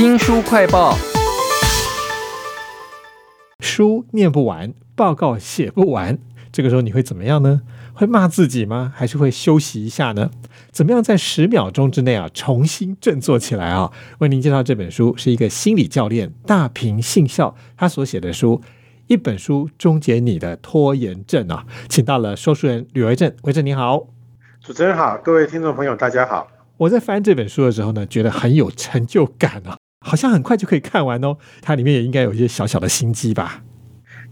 新书快报，书念不完，报告写不完，这个时候你会怎么样呢？会骂自己吗？还是会休息一下呢？怎么样在十秒钟之内啊重新振作起来啊？为您介绍这本书是一个心理教练大平信孝他所写的书，一本书终结你的拖延症啊，请到了说书人吕维正，维正你好，主持人好，各位听众朋友大家好。我在翻这本书的时候呢，觉得很有成就感啊，好像很快就可以看完哦。它里面也应该有一些小小的心机吧。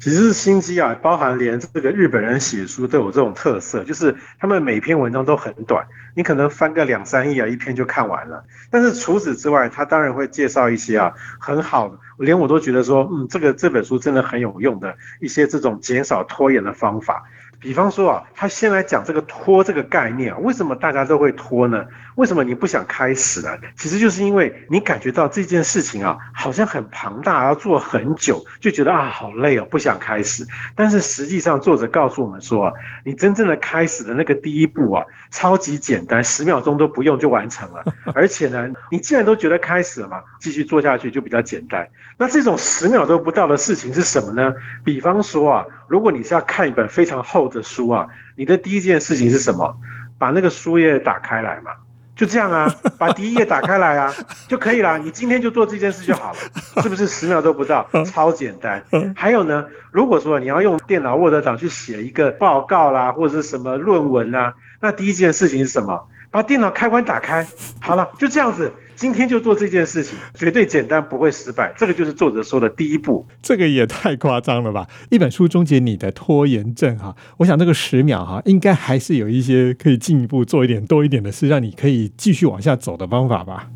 其实心机啊，包含连这个日本人写书都有这种特色，就是他们每篇文章都很短，你可能翻个两三页啊，一篇就看完了。但是除此之外，他当然会介绍一些啊很好的，连我都觉得说，嗯，这个这本书真的很有用的一些这种减少拖延的方法。比方说啊，他先来讲这个拖这个概念啊，为什么大家都会拖呢？为什么你不想开始呢？其实就是因为你感觉到这件事情啊，好像很庞大，要做很久，就觉得啊好累哦，不想开始。但是实际上，作者告诉我们说，你真正的开始的那个第一步啊，超级简单，十秒钟都不用就完成了。而且呢，你既然都觉得开始了嘛，继续做下去就比较简单。那这种十秒都不到的事情是什么呢？比方说啊，如果你是要看一本非常厚。的书啊，你的第一件事情是什么？把那个书页打开来嘛，就这样啊，把第一页打开来啊，就可以了。你今天就做这件事就好了，是不是十秒都不到？超简单。还有呢，如果说你要用电脑 Word 档去写一个报告啦，或者是什么论文啊，那第一件事情是什么？把电脑开关打开，好了，就这样子。今天就做这件事情，绝对简单，不会失败。这个就是作者说的第一步。这个也太夸张了吧！一本书终结你的拖延症哈，我想这个十秒哈，应该还是有一些可以进一步做一点多一点的事，让你可以继续往下走的方法吧。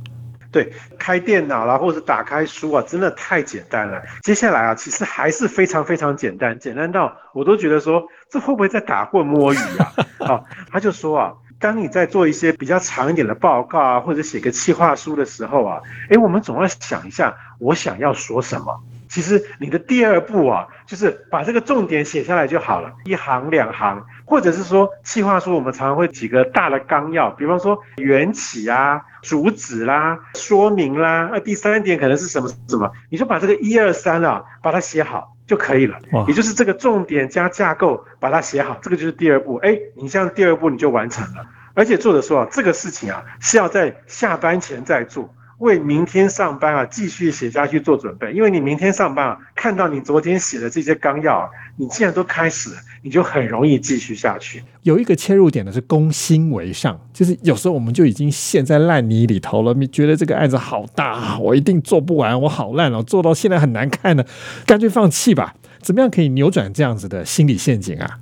对，开电脑啦，或者打开书啊，真的太简单了。接下来啊，其实还是非常非常简单，简单到我都觉得说，这会不会在打混摸鱼啊？好，他就说啊。当你在做一些比较长一点的报告啊，或者写个企划书的时候啊，诶，我们总要想一下，我想要说什么。其实你的第二步啊，就是把这个重点写下来就好了，一行两行，或者是说企划书，我们常常会几个大的纲要，比方说缘起啊、主旨啦、说明啦，那第三点可能是什么什么，你就把这个一二三啊，把它写好。就可以了，也就是这个重点加架构，把它写好，这个就是第二步。哎，你像第二步你就完成了。而且作者说啊，这个事情啊是要在下班前再做。为明天上班啊，继续写下去做准备。因为你明天上班啊，看到你昨天写的这些纲要，你既然都开始，你就很容易继续下去。有一个切入点呢，是攻心为上，就是有时候我们就已经陷在烂泥里头了，你觉得这个案子好大，我一定做不完，我好烂哦，做到现在很难看呢，干脆放弃吧。怎么样可以扭转这样子的心理陷阱啊？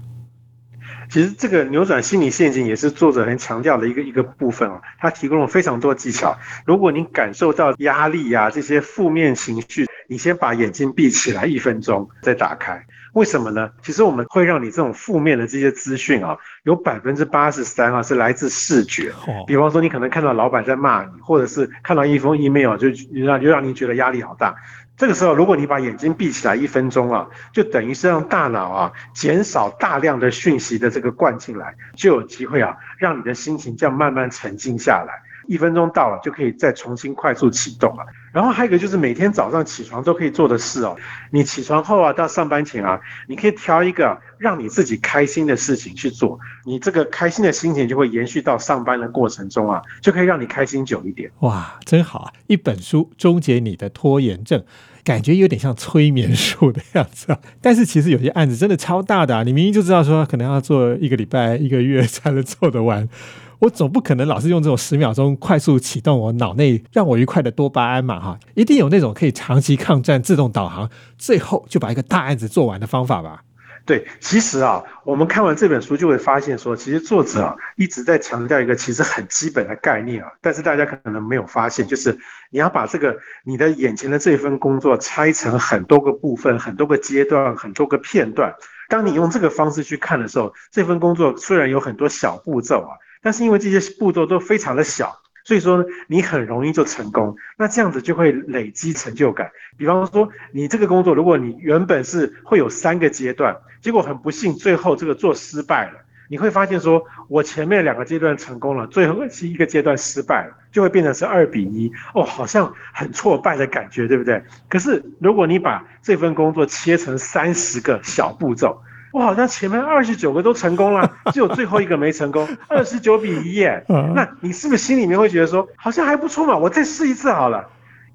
其实这个扭转心理陷阱也是作者很强调的一个一个部分哦，他提供了非常多技巧。如果你感受到压力呀这些负面情绪，你先把眼睛闭起来一分钟，再打开。为什么呢？其实我们会让你这种负面的这些资讯啊，有百分之八十三啊是来自视觉。比方说你可能看到老板在骂你，或者是看到一封 email 就让就让你觉得压力好大。这个时候，如果你把眼睛闭起来一分钟啊，就等于是让大脑啊减少大量的讯息的这个灌进来，就有机会啊让你的心情这样慢慢沉静下来。一分钟到了，就可以再重新快速启动了。然后还有一个就是每天早上起床都可以做的事哦。你起床后啊，到上班前啊，你可以挑一个让你自己开心的事情去做。你这个开心的心情就会延续到上班的过程中啊，就可以让你开心久一点。哇，真好啊！一本书终结你的拖延症，感觉有点像催眠术的样子啊。但是其实有些案子真的超大的，你明明就知道说可能要做一个礼拜、一个月才能做得完。我总不可能老是用这种十秒钟快速启动我脑内让我愉快的多巴胺嘛哈，一定有那种可以长期抗战、自动导航，最后就把一个大案子做完的方法吧？对，其实啊，我们看完这本书就会发现说，其实作者啊一直在强调一个其实很基本的概念啊，但是大家可能没有发现，就是你要把这个你的眼前的这份工作拆成很多个部分、很多个阶段、很多个片段。当你用这个方式去看的时候，这份工作虽然有很多小步骤啊。但是因为这些步骤都非常的小，所以说你很容易就成功。那这样子就会累积成就感。比方说，你这个工作，如果你原本是会有三个阶段，结果很不幸最后这个做失败了，你会发现说，我前面两个阶段成功了，最后是一个阶段失败了，就会变成是二比一，哦，好像很挫败的感觉，对不对？可是如果你把这份工作切成三十个小步骤，我好像前面二十九个都成功了，只有最后一个没成功，二十九比一耶，那你是不是心里面会觉得说，好像还不错嘛，我再试一次好了。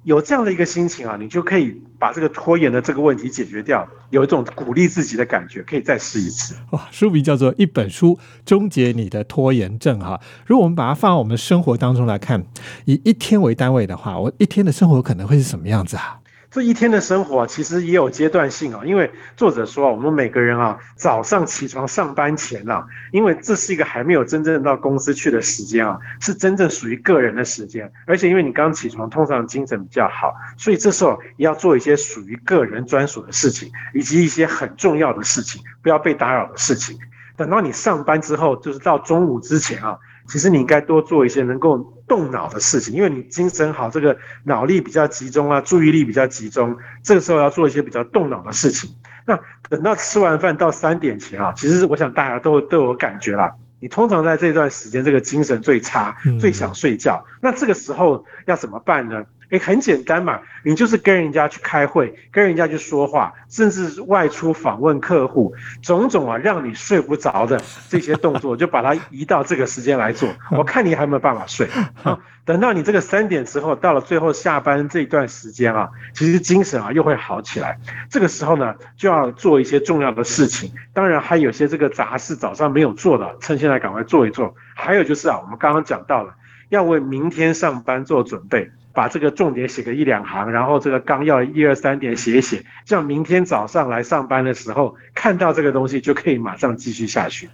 有这样的一个心情啊，你就可以把这个拖延的这个问题解决掉，有一种鼓励自己的感觉，可以再试一次。哇，书名叫做《一本书终结你的拖延症》哈。如果我们把它放到我们生活当中来看，以一天为单位的话，我一天的生活可能会是什么样子啊？这一天的生活其实也有阶段性啊，因为作者说我们每个人啊，早上起床上班前啊，因为这是一个还没有真正到公司去的时间啊，是真正属于个人的时间。而且因为你刚起床，通常精神比较好，所以这时候也要做一些属于个人专属的事情，以及一些很重要的事情，不要被打扰的事情。等到你上班之后，就是到中午之前啊。其实你应该多做一些能够动脑的事情，因为你精神好，这个脑力比较集中啊，注意力比较集中。这个时候要做一些比较动脑的事情。那等到吃完饭到三点前啊，其实我想大家都都有感觉啦。你通常在这段时间，这个精神最差，最想睡觉。那这个时候要怎么办呢？诶，很简单嘛，你就是跟人家去开会，跟人家去说话，甚至外出访问客户，种种啊，让你睡不着的这些动作，就把它移到这个时间来做。我看你还有没有办法睡啊？等到你这个三点之后，到了最后下班这一段时间啊，其实精神啊又会好起来。这个时候呢，就要做一些重要的事情，当然还有些这个杂事早上没有做的，趁现在赶快做一做。还有就是啊，我们刚刚讲到了，要为明天上班做准备。把这个重点写个一两行，然后这个纲要一二三点写一写，这样明天早上来上班的时候看到这个东西就可以马上继续下去。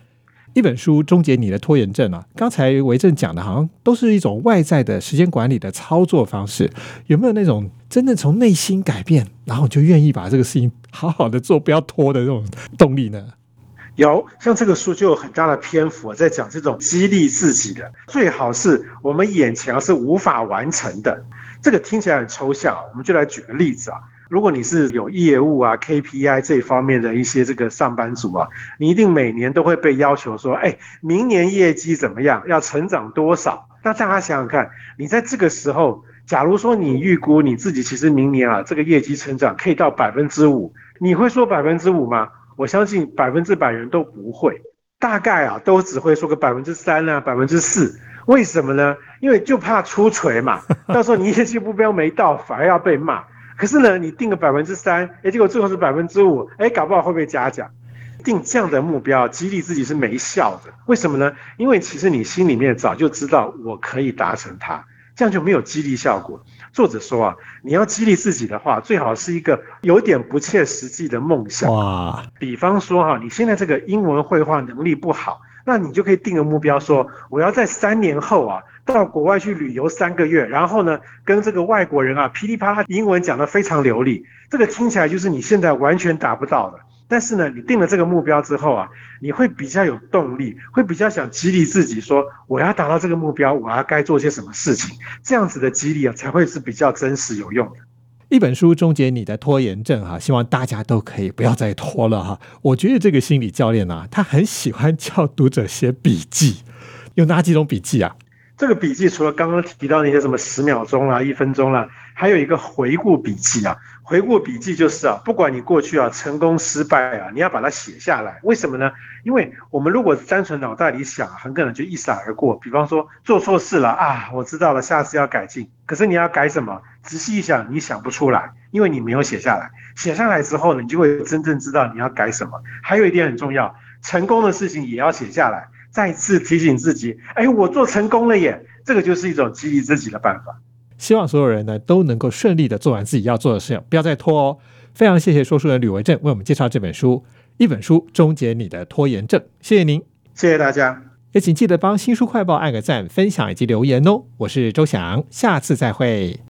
一本书终结你的拖延症啊！刚才维正讲的好像都是一种外在的时间管理的操作方式，有没有那种真正从内心改变，然后就愿意把这个事情好好的做，不要拖的这种动力呢？有像这个书就有很大的篇幅在讲这种激励自己的，最好是我们眼前是无法完成的。这个听起来很抽象，我们就来举个例子啊。如果你是有业务啊 KPI 这方面的一些这个上班族啊，你一定每年都会被要求说，哎，明年业绩怎么样，要成长多少？那大家想想看，你在这个时候，假如说你预估你自己其实明年啊这个业绩成长可以到百分之五，你会说百分之五吗？我相信百分之百人都不会，大概啊都只会说个百分之三啊，百分之四。为什么呢？因为就怕出锤嘛，到时候你业绩目标没到，反而要被骂。可是呢，你定个百分之三，哎，结果最后是百分之五，哎，搞不好会被嘉奖。定这样的目标激励自己是没效的。为什么呢？因为其实你心里面早就知道我可以达成它，这样就没有激励效果。作者说啊，你要激励自己的话，最好是一个有点不切实际的梦想。哇，比方说哈，你现在这个英文绘画能力不好，那你就可以定个目标，说我要在三年后啊，到国外去旅游三个月，然后呢，跟这个外国人啊噼里啪啦英文讲得非常流利。这个听起来就是你现在完全达不到的。但是呢，你定了这个目标之后啊，你会比较有动力，会比较想激励自己，说我要达到这个目标，我要该做些什么事情，这样子的激励啊，才会是比较真实有用的。一本书终结你的拖延症哈，希望大家都可以不要再拖了哈。我觉得这个心理教练啊，他很喜欢叫读者写笔记，有哪几种笔记啊？这个笔记除了刚刚提到那些什么十秒钟啦、一分钟啦，还有一个回顾笔记啊。回顾笔记就是啊，不管你过去啊成功失败啊，你要把它写下来。为什么呢？因为我们如果单纯脑袋里想，很可能就一闪而过。比方说做错事了啊，我知道了，下次要改进。可是你要改什么？仔细一想，你想不出来，因为你没有写下来。写下来之后呢，你就会真正知道你要改什么。还有一点很重要，成功的事情也要写下来。再次提醒自己，哎，我做成功了耶！这个就是一种激励自己的办法。希望所有人呢都能够顺利的做完自己要做的事情，不要再拖哦。非常谢谢说书人吕维正为我们介绍这本书，一本书终结你的拖延症。谢谢您，谢谢大家，也请记得帮新书快报按个赞、分享以及留言哦。我是周翔，下次再会。